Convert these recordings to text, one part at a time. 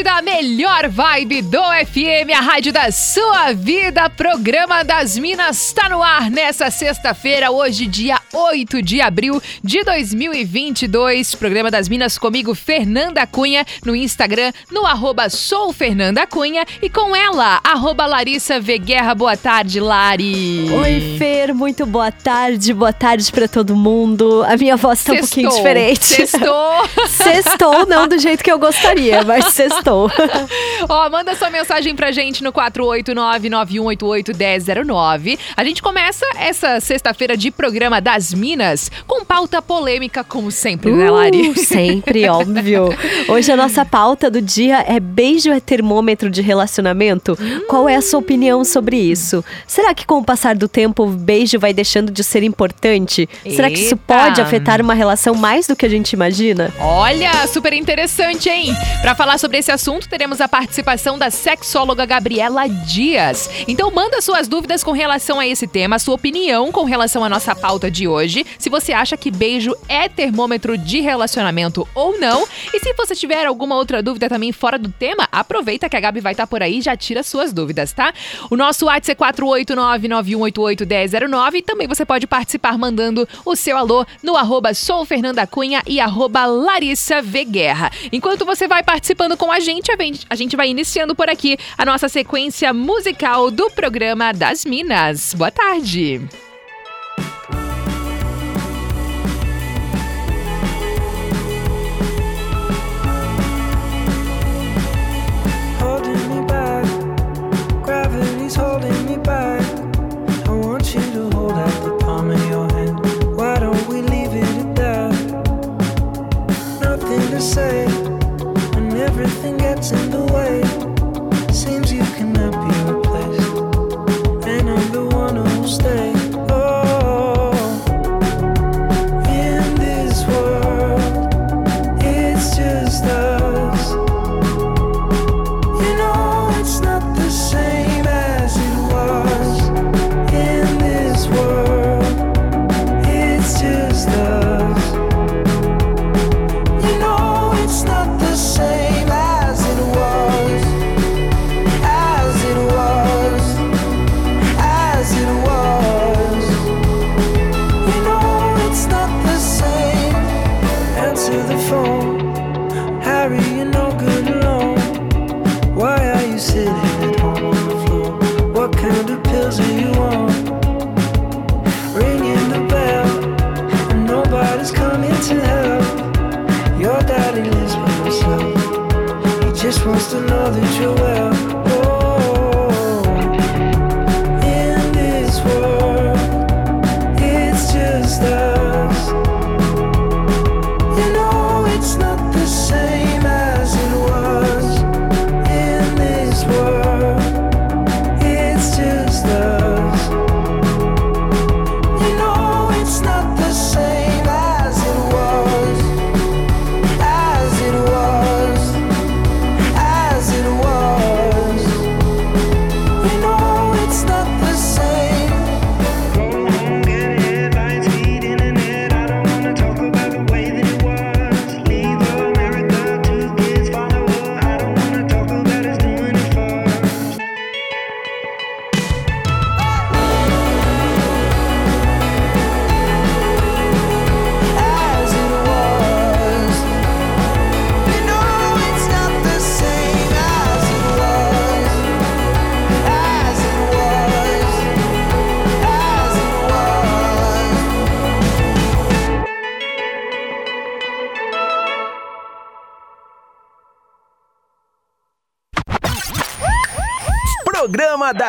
Da melhor vibe do FM, a rádio da sua vida. Programa das Minas está no ar nessa sexta-feira, hoje, dia 8 de abril de 2022. Programa das Minas comigo, Fernanda Cunha, no Instagram, no arroba sou Fernanda Cunha e com ela, arroba Larissa Veguerra. Boa tarde, Lari. Oi, Fer, muito boa tarde, boa tarde para todo mundo. A minha voz tá um pouquinho diferente. Sextou. Sextou, não do jeito que eu gostaria, mas sextou Ó, manda sua mensagem pra gente no 489-9188-1009. A gente começa essa sexta-feira de programa das Minas com pauta polêmica, como sempre, né, uh, né, Lari? Sempre, óbvio. Hoje a nossa pauta do dia é beijo é termômetro de relacionamento? Hum. Qual é a sua opinião sobre isso? Será que com o passar do tempo o beijo vai deixando de ser importante? Eita. Será que isso pode afetar uma relação mais do que a gente imagina? Olha, super interessante, hein? Pra falar sobre esse assunto, teremos a participação da sexóloga Gabriela Dias. Então manda suas dúvidas com relação a esse tema, sua opinião com relação à nossa pauta de hoje, se você acha que beijo é termômetro de relacionamento ou não. E se você tiver alguma outra dúvida também fora do tema, aproveita que a Gabi vai estar por aí e já tira suas dúvidas, tá? O nosso WhatsApp é 489-9188-1009 e também você pode participar mandando o seu alô no arroba soufernandacunha e arroba Larissa Guerra. Enquanto você vai participando com a gente, a gente vai iniciando por aqui a nossa sequência musical do programa das Minas. Boa tarde!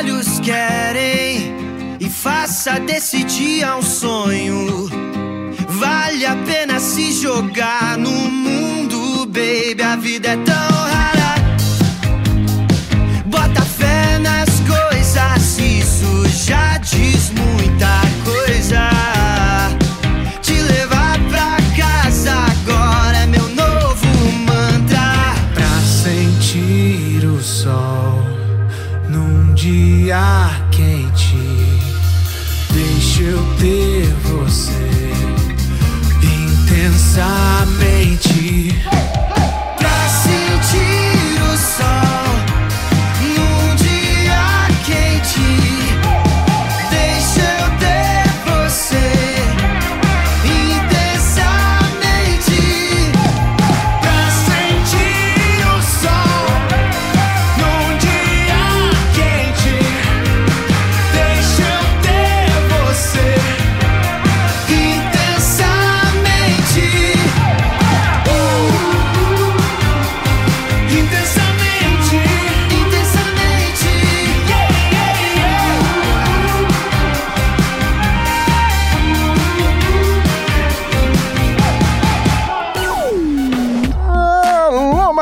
Olhos querem e faça desse dia um sonho. Vale a pena se jogar no mundo, baby. A vida é tão rara. Bota fé nas coisas, isso já diz muita coisa. Dia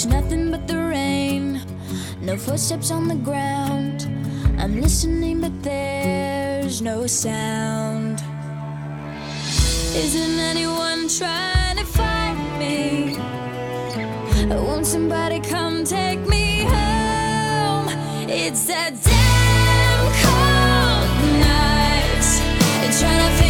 There's nothing but the rain, no footsteps on the ground. I'm listening, but there's no sound. Isn't anyone trying to find me? Won't somebody come take me home? It's that damn cold night. Trying to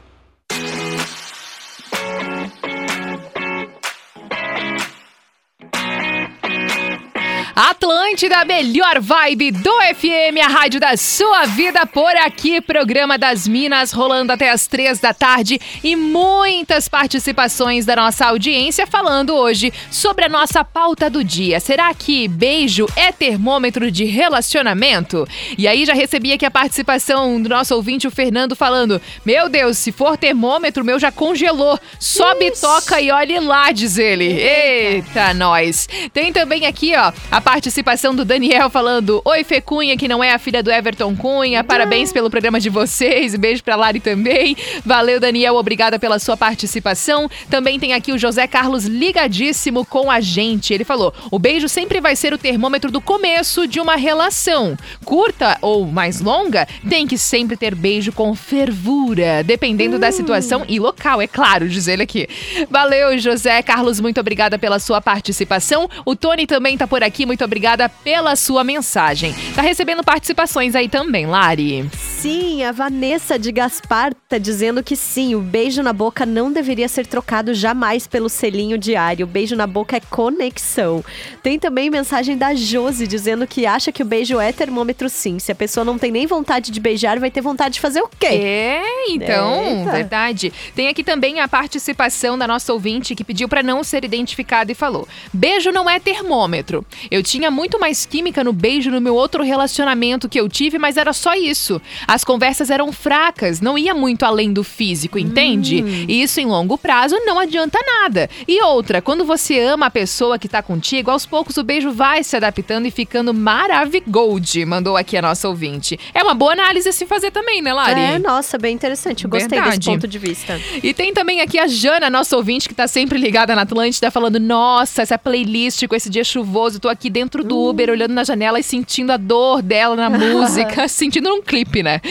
Atlântida, a melhor vibe do FM, a rádio da sua vida por aqui. Programa das Minas rolando até as três da tarde e muitas participações da nossa audiência falando hoje sobre a nossa pauta do dia. Será que beijo é termômetro de relacionamento? E aí já recebi aqui a participação do nosso ouvinte, o Fernando, falando: Meu Deus, se for termômetro, o meu já congelou. Sobe, toca e olhe lá, diz ele. Eita, nós. Tem também aqui, ó, a participação do Daniel falando: Oi, Fê Cunha, que não é a filha do Everton Cunha. Parabéns pelo programa de vocês. Beijo pra Lari também. Valeu, Daniel. Obrigada pela sua participação. Também tem aqui o José Carlos ligadíssimo com a gente. Ele falou: o beijo sempre vai ser o termômetro do começo de uma relação. Curta ou mais longa, tem que sempre ter beijo com fervura, dependendo da situação e local, é claro, diz ele aqui. Valeu, José Carlos. Muito obrigada pela sua participação. O Tony também tá por aqui. Muito obrigada pela sua mensagem. Tá recebendo participações aí também, Lari. Sim, a Vanessa de Gaspar tá dizendo que sim, o beijo na boca não deveria ser trocado jamais pelo selinho diário. O beijo na boca é conexão. Tem também mensagem da Josi dizendo que acha que o beijo é termômetro sim. Se a pessoa não tem nem vontade de beijar, vai ter vontade de fazer o quê? É, então, Eita. verdade. Tem aqui também a participação da nossa ouvinte que pediu pra não ser identificada e falou: Beijo não é termômetro. Eu tinha muito mais química no beijo no meu outro relacionamento que eu tive, mas era só isso. As conversas eram fracas, não ia muito além do físico, entende? E isso em longo prazo não adianta nada. E outra, quando você ama a pessoa que tá contigo, aos poucos o beijo vai se adaptando e ficando maravigold, mandou aqui a nossa ouvinte. É uma boa análise a se fazer também, né, Lari? É, nossa, bem interessante. Eu gostei desse Verdade. ponto de vista. E tem também aqui a Jana, nossa ouvinte, que tá sempre ligada na Atlântida, falando: Nossa, essa playlist com esse dia chuvoso, tô aqui dentro do Uber, olhando na janela e sentindo a dor dela na música, sentindo num clipe, né?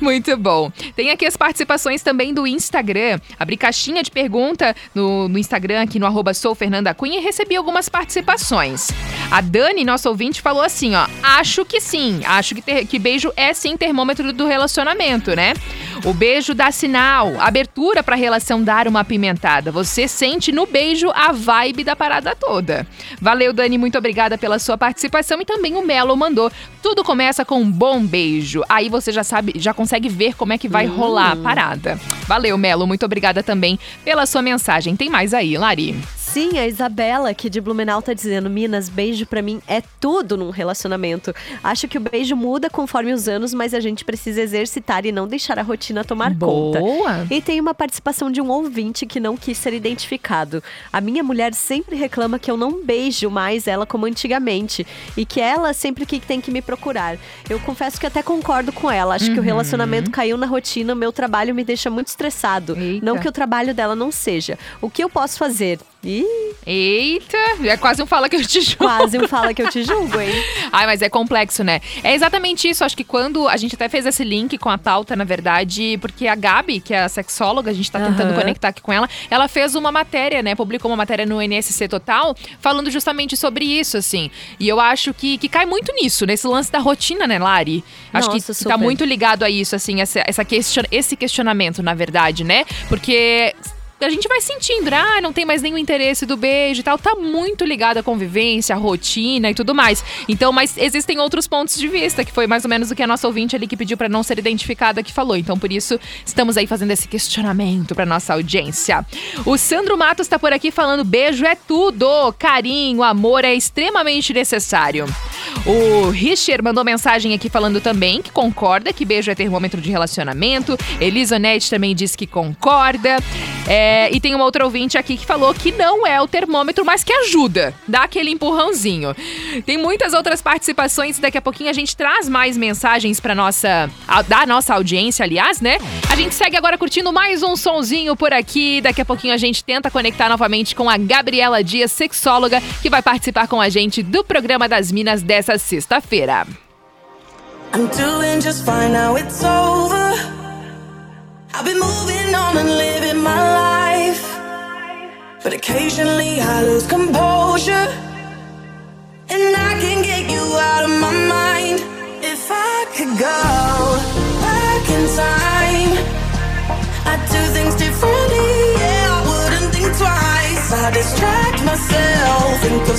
Muito bom. Tem aqui as participações também do Instagram. Abri caixinha de pergunta no, no Instagram, aqui no arroba sou Fernanda Cunha, e recebi algumas participações. A Dani, nossa ouvinte, falou assim: ó, acho que sim, acho que, ter- que beijo é sim termômetro do relacionamento, né? O beijo dá sinal, abertura pra relação dar uma apimentada. Você sente no beijo a vibe da parada toda. Valeu, Dani, muito obrigada pela sua participação e também o Melo mandou. Tudo começa com um bom beijo. Aí você já sabe, já consegue ver como é que vai rolar a parada. Valeu, Melo, muito obrigada também pela sua mensagem. Tem mais aí, Lari. Sim, a Isabela aqui de Blumenau tá dizendo: Minas, beijo pra mim é tudo num relacionamento. Acho que o beijo muda conforme os anos, mas a gente precisa exercitar e não deixar a rotina tomar conta. Boa. E tem uma participação de um ouvinte que não quis ser identificado. A minha mulher sempre reclama que eu não beijo mais ela como antigamente e que ela sempre que tem que me procurar. Eu confesso que até concordo com ela. Acho que o Uhum. relacionamento caiu na rotina, meu trabalho me deixa muito estressado. Eita. Não que o trabalho dela não seja. O que eu posso fazer? Ih, Eita, é quase um fala que eu te juro. quase um fala que eu te julgo, hein? Ai, mas é complexo, né? É exatamente isso. Acho que quando a gente até fez esse link com a pauta, na verdade, porque a Gabi, que é a sexóloga, a gente tá tentando Aham. conectar aqui com ela, ela fez uma matéria, né? Publicou uma matéria no NSC Total, falando justamente sobre isso, assim. E eu acho que, que cai muito nisso, nesse lance da rotina, né, Lari? Acho Nossa, que tá super. muito ligado a isso, assim, essa, essa question- esse questionamento, na verdade, né? Porque a gente vai sentindo, né? ah, não tem mais nenhum interesse do beijo e tal. Tá muito ligado à convivência, à rotina e tudo mais. Então, mas existem outros pontos de vista, que foi mais ou menos o que a nossa ouvinte ali que pediu para não ser identificada que falou. Então, por isso, estamos aí fazendo esse questionamento para nossa audiência. O Sandro Matos tá por aqui falando: beijo é tudo, carinho, amor é extremamente necessário. O Richard mandou mensagem aqui falando também que concorda que beijo é termômetro de relacionamento. Elisonete também disse que concorda. É, e tem uma outra ouvinte aqui que falou que não é o termômetro, mas que ajuda. Dá aquele empurrãozinho. Tem muitas outras participações. Daqui a pouquinho a gente traz mais mensagens para nossa da nossa audiência, aliás, né? A gente segue agora curtindo mais um sonzinho por aqui. Daqui a pouquinho a gente tenta conectar novamente com a Gabriela Dias, sexóloga, que vai participar com a gente do programa das Minas dessa sexta-feira. I'm doing just fine now, it's over. I've been moving on and living my life. But occasionally I lose composure. And I can get you out of my mind. If I could go back in time, I'd do things differently. Yeah, I wouldn't think twice. I distract myself, think of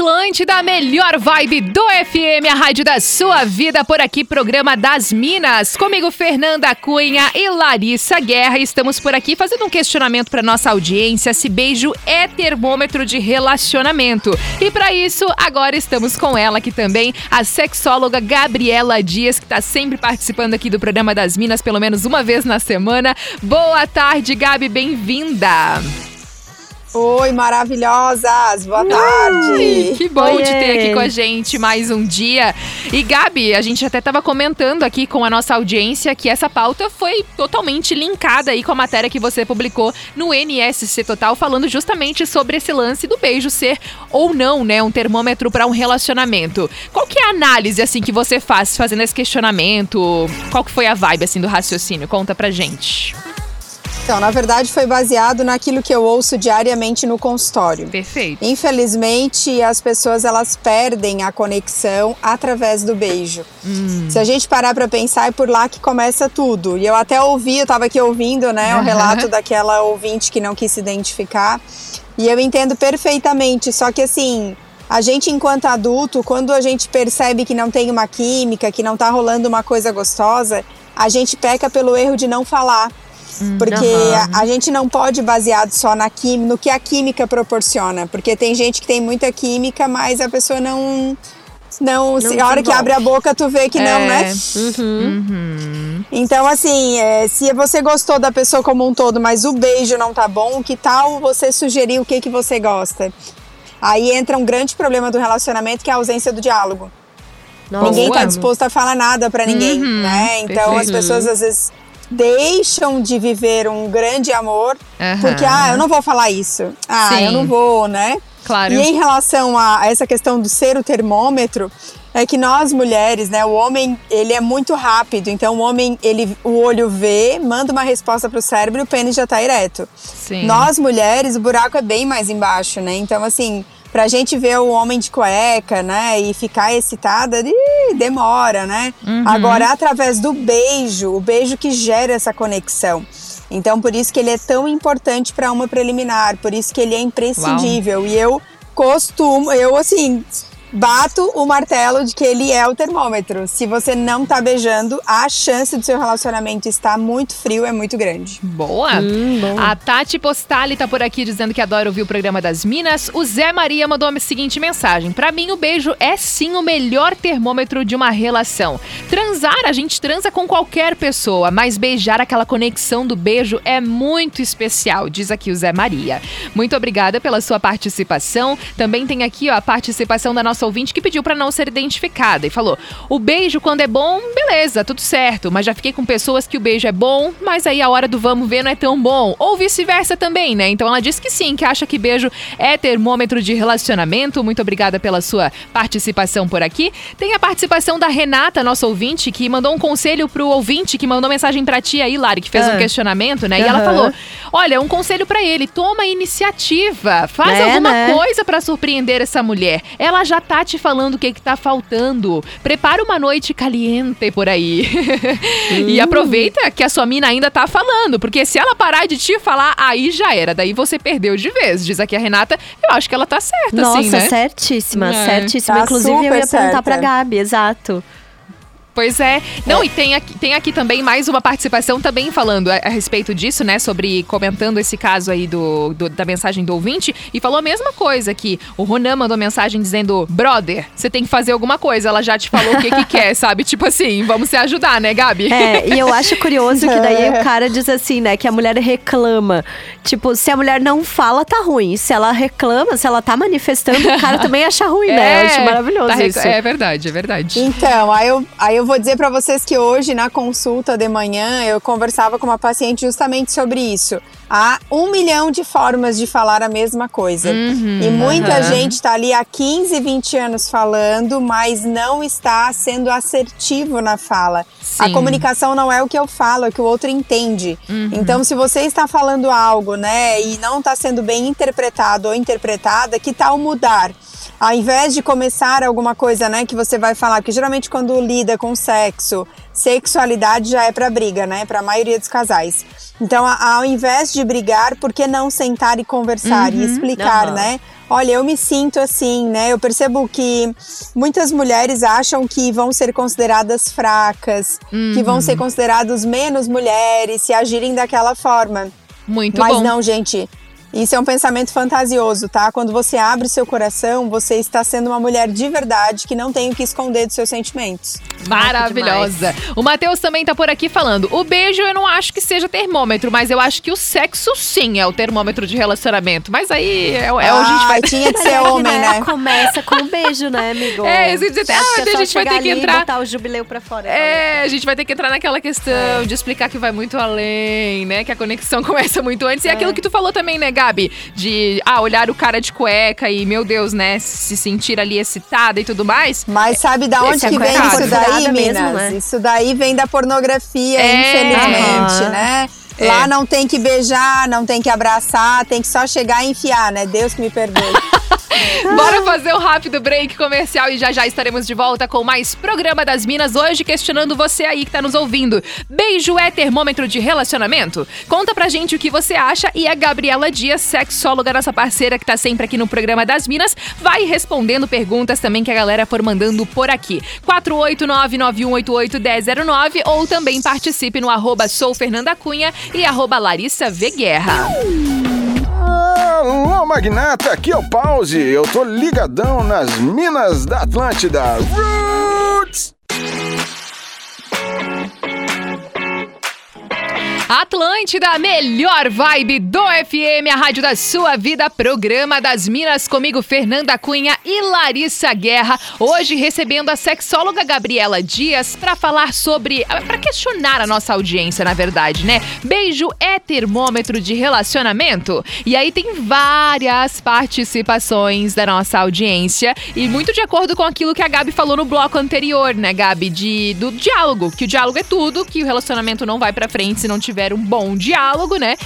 Atlântida, a melhor vibe do FM, a rádio da sua vida, por aqui, programa das Minas. Comigo, Fernanda Cunha e Larissa Guerra. Estamos por aqui fazendo um questionamento para nossa audiência se beijo é termômetro de relacionamento. E para isso, agora estamos com ela aqui também, a sexóloga Gabriela Dias, que está sempre participando aqui do programa das Minas, pelo menos uma vez na semana. Boa tarde, Gabi, bem-vinda. Oi, maravilhosas! Boa tarde! Que bom Oiê. te ter aqui com a gente mais um dia. E Gabi, a gente até estava comentando aqui com a nossa audiência que essa pauta foi totalmente linkada aí com a matéria que você publicou no NSC Total, falando justamente sobre esse lance do beijo ser ou não, né, um termômetro para um relacionamento. Qual que é a análise assim que você faz fazendo esse questionamento? Qual que foi a vibe assim do raciocínio? Conta pra gente. Então, na verdade, foi baseado naquilo que eu ouço diariamente no consultório. Perfeito. Infelizmente, as pessoas elas perdem a conexão através do beijo. Se a gente parar para pensar, é por lá que começa tudo. E eu até ouvi, eu estava aqui ouvindo, né, o Aham. relato daquela ouvinte que não quis se identificar. E eu entendo perfeitamente, só que assim, a gente, enquanto adulto, quando a gente percebe que não tem uma química, que não tá rolando uma coisa gostosa, a gente peca pelo erro de não falar. Porque aham. a, a gente não pode baseado só na química, no que a química proporciona. Porque tem gente que tem muita química, mas a pessoa não. Não, se- a hora que abre a boca, tu vê que não, É. né? Então, assim, é, se você gostou da pessoa como um todo, mas o beijo não tá bom, que tal você sugerir o que, que você gosta? Aí entra um grande problema do relacionamento, que é a ausência do diálogo. Nossa. Ninguém tá disposto a falar nada pra ninguém, Uhum, né? Então as perfeito. pessoas às vezes deixam de viver um grande amor Aham. porque ah, eu não vou falar isso. Ah, Sim. eu não vou, né? Claro. E em relação a essa questão do ser o termômetro, é que nós mulheres, né, o homem, ele é muito rápido, então o homem, ele o olho vê, manda uma resposta pro cérebro e o pênis já tá ereto. Sim. Nós mulheres, o buraco é bem mais embaixo, né? Então assim, pra gente ver o homem de cueca, né, e ficar excitada, ih, demora, né? Uhum. Agora através do beijo, o beijo que gera essa conexão. Então, por isso que ele é tão importante para uma preliminar, por isso que ele é imprescindível. E eu costumo, eu assim, bato o martelo de que ele é o termômetro. Se você não tá beijando, a chance do seu relacionamento estar muito frio é muito grande. Boa! Hum, A Tati Postali tá por aqui dizendo que adora ouvir o programa das Minas. O Zé Maria mandou a seguinte mensagem: Pra mim, o beijo é sim o melhor termômetro de uma relação. Transar, a gente transa com qualquer pessoa, mas beijar aquela conexão do beijo é muito especial, diz aqui o Zé Maria. Muito obrigada pela sua participação. Também tem aqui ó, a participação da nossa ouvinte que pediu pra não ser identificada e falou: o beijo, quando é bom, beleza, tudo certo. Mas já fiquei com pessoas que o beijo é bom, mas aí a hora do vamos ver não é tão bom. Ou vice-versa também, né? Então ela disse que sim, que acha que beijo é termômetro de relacionamento. Muito obrigada pela sua participação por aqui. Tem a participação da Renata, nossa ouvinte, que mandou um conselho pro ouvinte, que mandou mensagem pra tia aí, Lari, que fez Ah. um questionamento, né? E ela falou: Olha, um conselho pra ele, toma a iniciativa, faz É, alguma né? coisa pra surpreender essa mulher. Ela já tá te falando o que que tá faltando. Prepara uma noite caliente por aí. e Hum. aproveita que a sua mina ainda tá falando, porque se ela parar de te falar, aí já era. Daí você perdeu de vez. Diz aqui a Renata, eu acho que ela tá certa, Nossa, assim, né? certíssima, É. certíssima. Tá Inclusive, eu ia perguntar pra certa. Gabi, exato. Pois é. Não, e tem aqui, tem aqui também mais uma participação também falando a, a respeito disso, né? Sobre comentando esse caso aí do, do- da mensagem do ouvinte. E falou a mesma coisa que o Ronan mandou mensagem dizendo: Brother, você tem que fazer alguma coisa. Ela já te falou o que, que quer, sabe? Tipo assim, vamos se ajudar, né, Gabi? É, e eu acho curioso que daí o cara diz assim, né, que a mulher reclama. Tipo, se a mulher não fala, tá ruim. Se ela reclama, se ela tá manifestando, o cara também acha ruim, né? Eu acho maravilhoso tá isso. É verdade, é verdade. Então, aí eu, aí eu vou dizer pra vocês que hoje, na consulta de manhã, eu conversava com uma paciente justamente sobre isso. Há um milhão de formas de falar a mesma coisa. Uhum, e muita aham. gente tá ali há 15, 20 anos falando, mas não está sendo assertivo na fala. A Sim. comunicação não é o que eu falo, é o que o outro entende. Uhum. Então, se você está falando algo, né, e não está sendo bem interpretado ou interpretada, que tal mudar? Ao invés de começar alguma coisa, né, que você vai falar, porque geralmente quando lida com sexo, sexualidade já é para briga, né, para a maioria dos casais. Então, ao invés de brigar, por que não sentar e conversar e Uhum. explicar, Aham. né? Olha, eu me sinto assim, né? Eu percebo que muitas mulheres acham que vão ser consideradas fracas, que vão Uhum. ser considerados menos mulheres se agirem daquela forma. Muito Mas bom. não, gente. Isso é um pensamento fantasioso, tá? Quando você abre seu coração, você está sendo uma mulher de verdade que não tem o que esconder dos seus sentimentos. Maravilhosa. O Matheus também tá por aqui falando: o beijo eu não acho que seja termômetro, mas eu acho que o sexo sim é o termômetro de relacionamento. Mas aí é, é o- a gente vai. Ai, tinha que ser é homem, né? Começa com um beijo, né, amigo? É, isso Você acha ah, que é a só gente vai ter que entrar- botar o jubileu pra fora. É, a gente vai ter que entrar naquela questão de explicar que vai muito além, né? Que a conexão começa muito antes. E é aquilo que tu falou também, né, Gabi? De, ah, olhar o cara de cueca e, meu Deus, né? Se sentir ali excitada e tudo mais. Mas sabe da onde que vem isso daí, mesmo, né? Isso daí vem da pornografia, É. infelizmente, Aham. né? É. Lá não tem que beijar, não tem que abraçar, tem que só chegar e enfiar, né? Deus que me perdoe. Bora fazer um rápido break comercial e já já estaremos de volta com mais programa das Minas hoje questionando você aí que tá nos ouvindo. Beijo é termômetro de relacionamento? Conta pra gente o que você acha e a Gabriela Dias, sexóloga, nossa parceira que tá sempre aqui no programa das Minas, vai respondendo perguntas também que a galera for mandando por aqui. 489-9188-1009 ou também participe no arroba sou Fernanda Cunha e arroba Larissa V Guerra. Alô, magnata, aqui é o Pause. Eu tô ligadão nas minas da Atlântida. Roots! Atlântida, melhor vibe do FM, a rádio da sua vida, programa das Minas comigo, Fernanda Cunha e Larissa Guerra. Hoje recebendo a sexóloga Gabriela Dias para falar sobre, para questionar a nossa audiência, na verdade, né? Beijo é termômetro de relacionamento? E aí tem várias participações da nossa audiência e muito de acordo com aquilo que a Gabi falou no bloco anterior, né, Gabi, de do diálogo, que o diálogo é tudo, que o relacionamento não vai para frente se não tiver tiver um bom diálogo, né?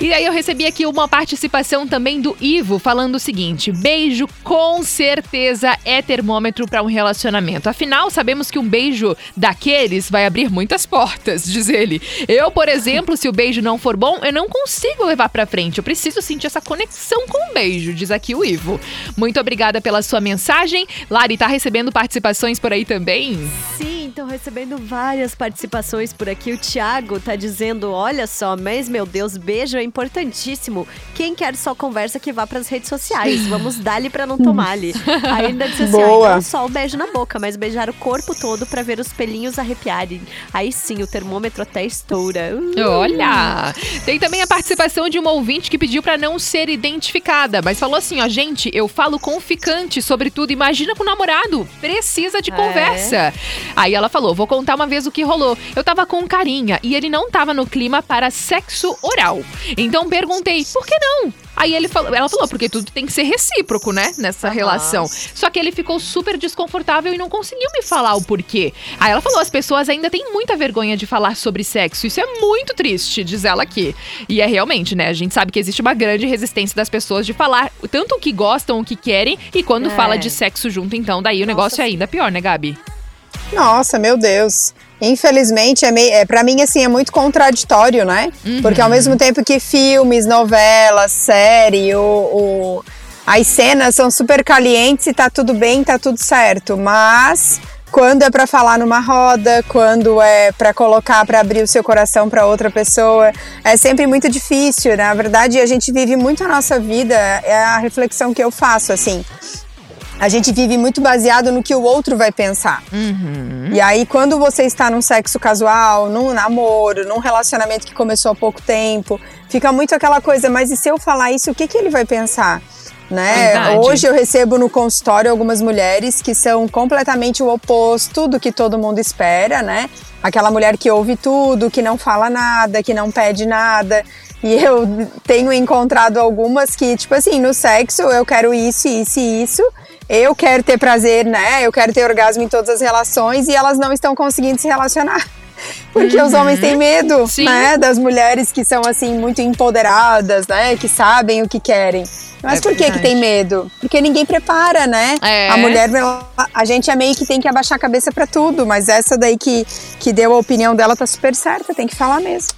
E aí eu recebi aqui uma participação também do Ivo falando o seguinte: beijo com certeza é termômetro para um relacionamento. Afinal, sabemos que um beijo daqueles vai abrir muitas portas, diz ele. Eu, por exemplo, se o beijo não for bom, eu não consigo levar para frente. Eu preciso sentir essa conexão com o beijo, diz aqui o Ivo. Muito obrigada pela sua mensagem. Lari, tá recebendo participações por aí também? Sim, estão recebendo várias participações por aqui. O Thiago tá dizendo: olha só, mas meu Deus, beijo é importantíssimo. Quem quer só conversa que vá pras redes sociais. Vamos dar-lhe pra não tomar-lhe. Ainda disse assim: ó, não só o beijo na boca, mas beijar o corpo todo pra ver os pelinhos arrepiarem. Aí sim, o termômetro até estoura. Uh. Olha! Tem também a participação de uma ouvinte que pediu pra não ser identificada, mas falou assim: ó, gente, eu falo com ficante, sobretudo, imagina com o namorado. Precisa de É. conversa. Aí ela falou: vou contar uma vez o que rolou. Eu tava com um carinha e ele não tava no clima para sexo oral. Então perguntei, por que não? Aí ele falou, ela falou, porque tudo tem que ser recíproco, né? Nessa relação. Só que ele ficou super desconfortável e não conseguiu me falar o porquê. Aí ela falou: as pessoas ainda têm muita vergonha de falar sobre sexo. Isso é muito triste, diz ela aqui. E é realmente, né? A gente sabe que existe uma grande resistência das pessoas de falar tanto o que gostam, o que querem, e quando É. fala de sexo junto, então daí o negócio é ainda pior, né, Gabi? Nossa, meu Deus. Infelizmente, é meio, é, para mim, assim, é muito contraditório, né? Porque ao mesmo tempo que filmes, novelas, série, o, o- as cenas são super calientes e tá tudo bem, tá tudo certo. Mas quando é pra falar numa roda, quando é pra colocar, pra abrir o seu coração pra outra pessoa, é sempre muito difícil. Na verdade, a gente vive muito a nossa vida, é a reflexão que eu faço, assim. A gente vive muito baseado no que o outro vai pensar. E aí, quando você está num sexo casual, num namoro, num relacionamento que começou há pouco tempo, fica muito aquela coisa, mas e se eu falar isso, o que, que ele vai pensar? Né? Verdade. Hoje eu recebo no consultório algumas mulheres que são completamente o oposto do que todo mundo espera, né? Aquela mulher que ouve tudo, que não fala nada, que não pede nada. E eu tenho encontrado algumas que, tipo assim, no sexo eu quero isso, isso e isso. Eu quero ter prazer, né? Eu quero ter orgasmo em todas as relações e elas não estão conseguindo se relacionar. Porque os homens têm medo, né? Das mulheres que são, assim, muito empoderadas, né? Que sabem o que querem. Mas É por que que tem medo? Porque ninguém prepara, né? É. A mulher, a gente é meio que tem que abaixar a cabeça pra tudo, mas essa daí que, que deu a opinião dela tá super certa, tem que falar mesmo.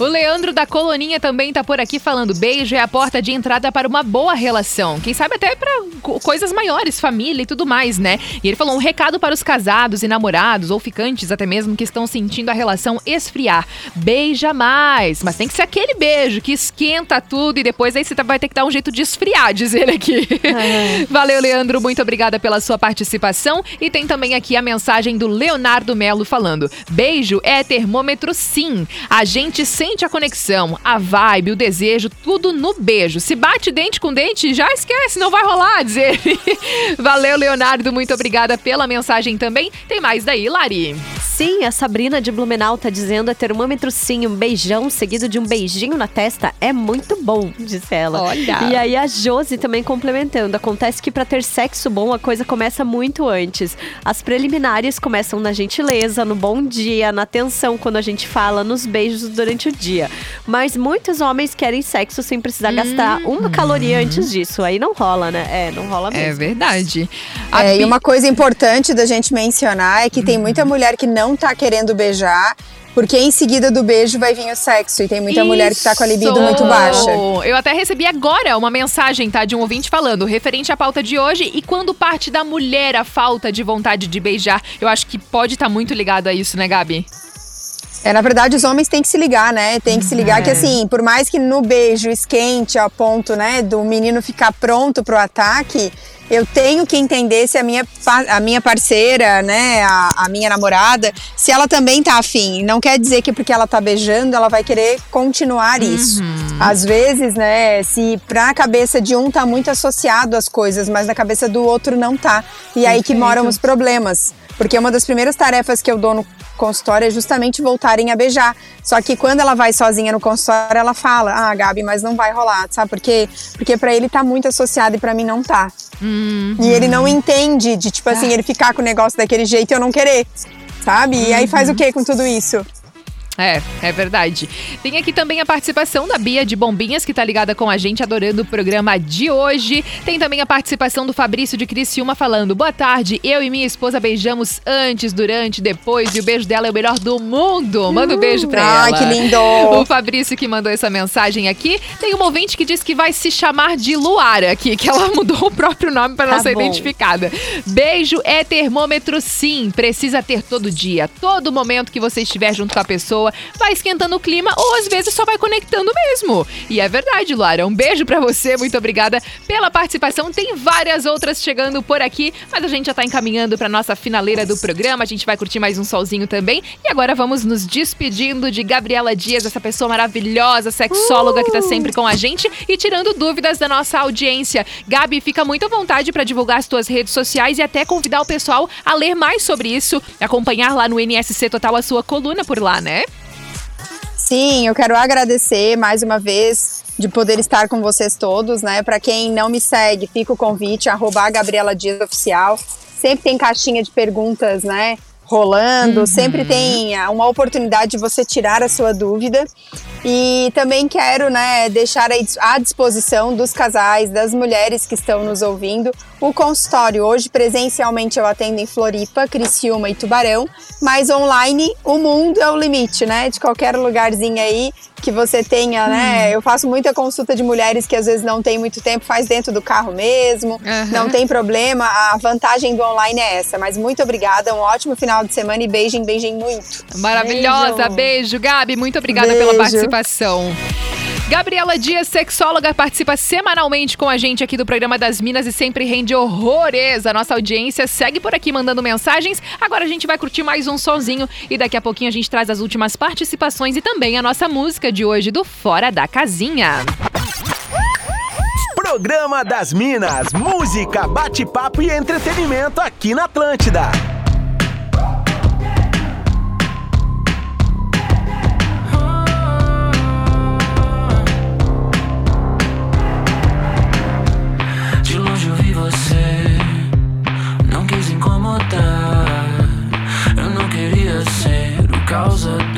O Leandro da Coloninha também tá por aqui falando: beijo é a porta de entrada para uma boa relação. Quem sabe até para co- coisas maiores, família e tudo mais, né? E ele falou um recado para os casados e namorados ou ficantes até mesmo que estão sentindo a relação esfriar. Beija mais, mas tem que ser aquele beijo que esquenta tudo e depois aí você tá- vai ter que dar um jeito de esfriar, diz ele aqui. Valeu, Leandro, muito obrigada pela sua participação. E tem também aqui a mensagem do Leonardo Melo falando: beijo é termômetro sim. A gente sente a conexão, a vibe, o desejo, tudo no beijo. Se bate dente com dente, já esquece, não vai rolar, diz ele. Valeu, Leonardo, muito obrigada pela mensagem também. Tem mais daí, Lari. Sim, a Sabrina de Blumenau tá dizendo é termômetro sim, um beijão seguido de um beijinho na testa é muito bom, disse ela. Olha. E aí a Josi também complementando, acontece que para ter sexo bom a coisa começa muito antes. As preliminares começam na gentileza, no bom dia, na atenção quando a gente fala, nos beijos durante o dia. Mas muitos homens querem sexo sem precisar gastar uma caloria antes disso. Aí não rola, né? É, não rola mesmo. É verdade. A É, e uma coisa importante da gente mencionar é que tem muita mulher que não tá querendo beijar, porque em seguida do beijo vai vir o sexo. E tem muita mulher que tá com a libido Isso! muito baixa. Eu até recebi agora uma mensagem, tá, de um ouvinte falando, referente à pauta de hoje, e quando parte da mulher a falta de vontade de beijar. Eu acho que pode estar muito ligado a isso, né, Gabi? É, na verdade, os homens têm que se ligar, né? Tem que se ligar que, assim, por mais que no beijo esquente a ponto, né, do menino ficar pronto pro ataque, eu tenho que entender se a minha, a minha parceira, né, a, a minha namorada, se ela também tá afim. Não quer dizer que porque ela tá beijando, ela vai querer continuar isso. Às vezes, né, se pra cabeça de um tá muito associado às coisas, mas na cabeça do outro não tá. E aí que moram os problemas. Porque uma das primeiras tarefas que eu dou no consultório é justamente voltarem a beijar. Só que quando ela vai sozinha no consultório, ela fala: Ah, Gabi, mas não vai rolar, sabe por quê? Porque pra ele tá muito associado e pra mim não tá. E ele não entende de, tipo assim, ele ficar com o negócio daquele jeito e eu não querer. Sabe? E aí faz o que com tudo isso? É, é verdade. Tem aqui também a participação da Bia de Bombinhas, que tá ligada com a gente, adorando o programa de hoje. Tem também a participação do Fabrício de Criciúma falando: Boa tarde, eu e minha esposa beijamos antes, durante, depois, e o beijo dela é o melhor do mundo. Manda um beijo pra Ai, ela. que lindo! O Fabrício que mandou essa mensagem aqui. Tem uma ouvinte que diz que vai se chamar de Luara aqui, que ela mudou o próprio nome para não Tá ser bom. identificada. Beijo é termômetro sim, precisa ter todo dia. Todo momento que você estiver junto com a pessoa, vai esquentando o clima ou às vezes só vai conectando mesmo. E é verdade, Luara. Um beijo pra você, muito obrigada pela participação. Tem várias outras chegando por aqui, mas a gente já tá encaminhando pra nossa finaleira do programa. A gente vai curtir mais um solzinho também. E agora vamos nos despedindo de Gabriela Dias, essa pessoa maravilhosa, sexóloga que tá sempre com a gente e tirando dúvidas da nossa audiência. Gabi, fica muito à vontade pra divulgar as tuas redes sociais e até convidar o pessoal a ler mais sobre isso, acompanhar lá no NSC Total a sua coluna por lá, né? Sim, eu quero agradecer mais uma vez de poder estar com vocês todos, né? Para quem não me segue, fica o convite, arroba a Gabriela Dias Oficial. Sempre tem caixinha de perguntas, né? Rolando, sempre tem uma oportunidade de você tirar a sua dúvida. E também quero, né, deixar à disposição dos casais, das mulheres que estão nos ouvindo, o consultório. Hoje, presencialmente, eu atendo em Floripa, Criciúma e Tubarão, mas online, o mundo é o limite, né? De qualquer lugarzinho aí que você tenha, né? Eu faço muita consulta de mulheres que às vezes não tem muito tempo, faz dentro do carro mesmo, Aham. não tem problema. A vantagem do online é essa. Mas muito obrigada, um ótimo final de semana e beijem, beijem muito. Maravilhosa. Beijo, Gabi. Muito obrigada Beijo. pela participação. Gabriela Dias, sexóloga, participa semanalmente com a gente aqui do programa das Minas e sempre rende horrores. A nossa audiência segue por aqui mandando mensagens. Agora a gente vai curtir mais um sonzinho e daqui a pouquinho a gente traz as últimas participações e também a nossa música de hoje do Fora da Casinha. Programa das Minas, música, bate-papo e entretenimento aqui na Atlântida. Ser o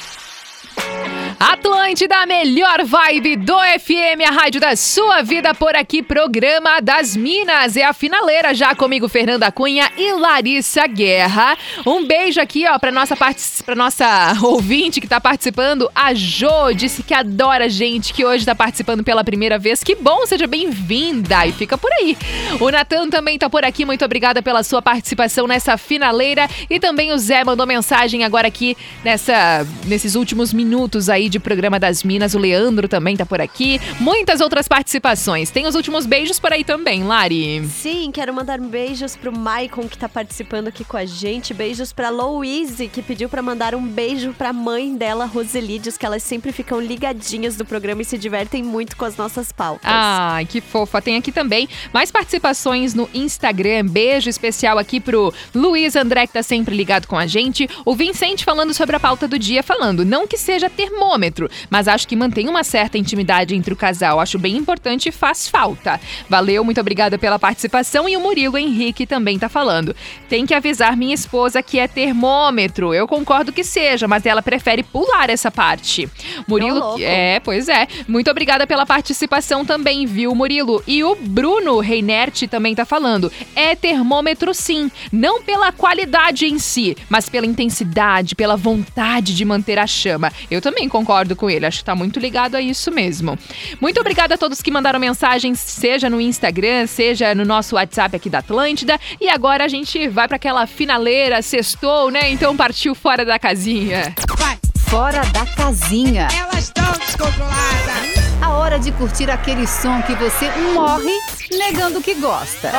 Atlântida, a melhor vibe do FM, a rádio da sua vida por aqui, programa das Minas. É a finaleira já comigo, Fernanda Cunha e Larissa Guerra. Um beijo aqui, ó, pra nossa, pra nossa ouvinte que tá participando. A Jo disse que adora a gente, que hoje tá participando pela primeira vez. Que bom, seja bem-vinda e fica por aí. O Natan também tá por aqui, muito obrigada pela sua participação nessa finaleira. E também o Zé mandou mensagem agora aqui nessa, nesses últimos minutos aí de programa das Minas. O Leandro também tá por aqui. Muitas outras participações. Tem os últimos beijos por aí também, Lari. Sim, quero mandar beijos pro Maicon que tá participando aqui com a gente. Beijos pra Louise, que pediu pra mandar um beijo pra mãe dela, Roseli. Diz que elas sempre ficam ligadinhas do programa e se divertem muito com as nossas pautas. Ai, que fofa. Tem aqui também mais participações no Instagram. Beijo especial aqui pro Luiz André, que tá sempre ligado com a gente. O Vicente falando sobre a pauta do dia, falando, não que seja termômetro, mas acho que mantém uma certa intimidade entre o casal. Acho bem importante e faz falta. Valeu, muito obrigada pela participação. E o Murilo Henrique também tá falando. Tem que avisar minha esposa que é termômetro. Eu concordo que seja, mas ela prefere pular essa parte. Murilo, louco. é, pois é. Muito obrigada pela participação também, viu, Murilo? E o Bruno Reinert também tá falando. É termômetro sim, não pela qualidade em si, mas pela intensidade, pela vontade de manter a chama. Eu também concordo com ele, acho que tá muito ligado a isso mesmo. Muito obrigada a todos que mandaram mensagens, seja no Instagram, seja no nosso WhatsApp aqui da Atlântida. E agora a gente vai para aquela finaleira, sextou, né? Então partiu fora da casinha. Fora da casinha. Elas estão descontroladas. A hora de curtir aquele som que você morre negando que gosta.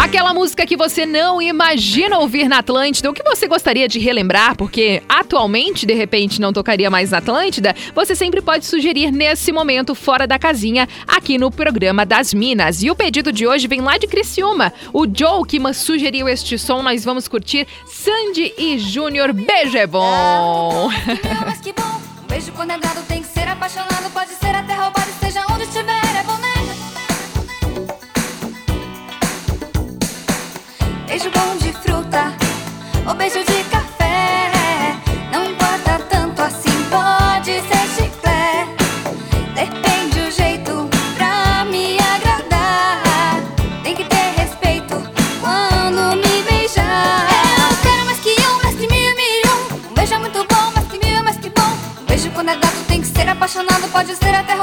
Aquela música que você não imagina ouvir na Atlântida, o que você gostaria de relembrar, porque atualmente, de repente, não tocaria mais na Atlântida, você sempre pode sugerir nesse momento fora da casinha, aqui no programa das Minas. E o pedido de hoje vem lá de Criciúma. O Joe que sugeriu este som, nós vamos curtir Sandy e Júnior. Beijo é bom! Beijo quando é dado tem que ser apaixonado, pode ser até roubado, onde beijo de café, não importa tanto assim, pode ser chiclete. Depende o jeito pra me agradar, tem que ter respeito quando me beijar. Eu quero mais que um, mais que mil, mil um. Um beijo é muito bom, mais que mil, mais que bom. Um beijo quando é dado tem que ser apaixonado, pode ser até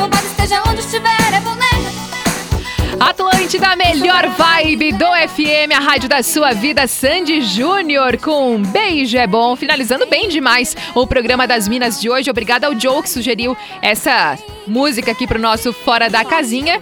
Atlântida, melhor vibe do FM, a rádio da sua vida, Sandy Júnior, com um beijo é bom. Finalizando bem demais o programa das Minas de hoje. Obrigada ao Joe que sugeriu essa música aqui pro nosso Fora da Casinha.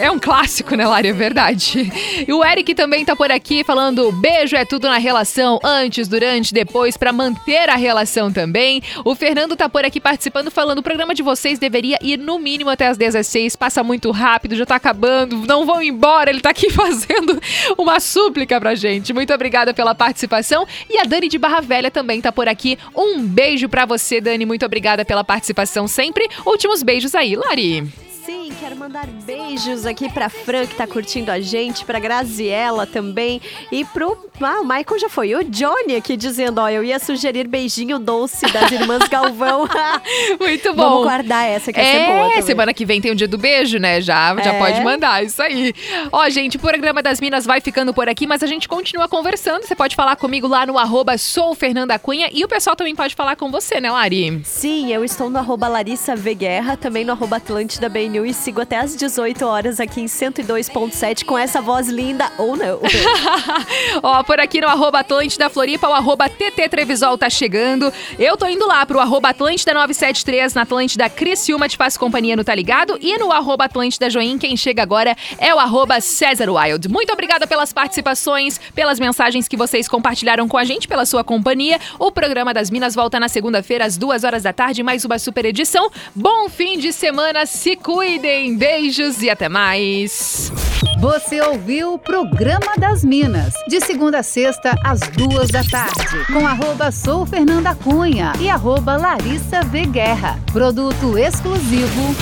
É um clássico, né, Lari? É verdade. E o Eric também tá por aqui falando beijo é tudo na relação, antes, durante, depois, para manter a relação também. O Fernando tá por aqui participando, falando o programa de vocês deveria ir no mínimo até as 16, passa muito rápido, já tá acabando, não vão embora. Ele tá aqui fazendo uma súplica pra gente. Muito obrigada pela participação. E a Dani de Barra Velha também tá por aqui. Um beijo para você, Dani. Muito obrigada pela participação sempre. Últimos beijos Lari. Quero mandar beijos aqui pra Fran, que tá curtindo a gente, pra Graziella também, e pro. Ah, o Michael já foi. O Johnny aqui dizendo: ó, eu ia sugerir beijinho doce das irmãs Galvão. Muito bom. Vamos guardar essa, que é, essa é boa. Também. semana que vem tem o dia do beijo, né? Já, já É. pode mandar, isso aí. Ó, gente, o programa das Minas vai ficando por aqui, mas a gente continua conversando. Você pode falar comigo lá no arroba sou Fernanda Cunha e o pessoal também pode falar com você, né, Lari? Sim, eu estou no arroba Larissa V Guerra, também no arroba Atlântida BNU e sigo até às 18 horas aqui em 102.7 com essa voz linda ou não. Ó, por aqui no arroba Atlântida Floripa, o arroba TT Trevisol tá chegando. Eu tô indo lá pro arroba Atlântida 973 na Atlântida Criciúma, te faço companhia no Tá Ligado. E no arroba Atlântida Join, quem chega agora é o arroba César Wild. Muito obrigada pelas participações, pelas mensagens que vocês compartilharam com a gente, pela sua companhia. O programa das Minas volta na segunda-feira às duas horas da tarde, mais uma super edição. Bom fim de semana, se beijos e até mais. Você ouviu o Programa das Minas, de segunda a sexta, às duas da tarde, com arroba Sou Fernanda Cunha e arroba Larissa V Guerra. Produto exclusivo.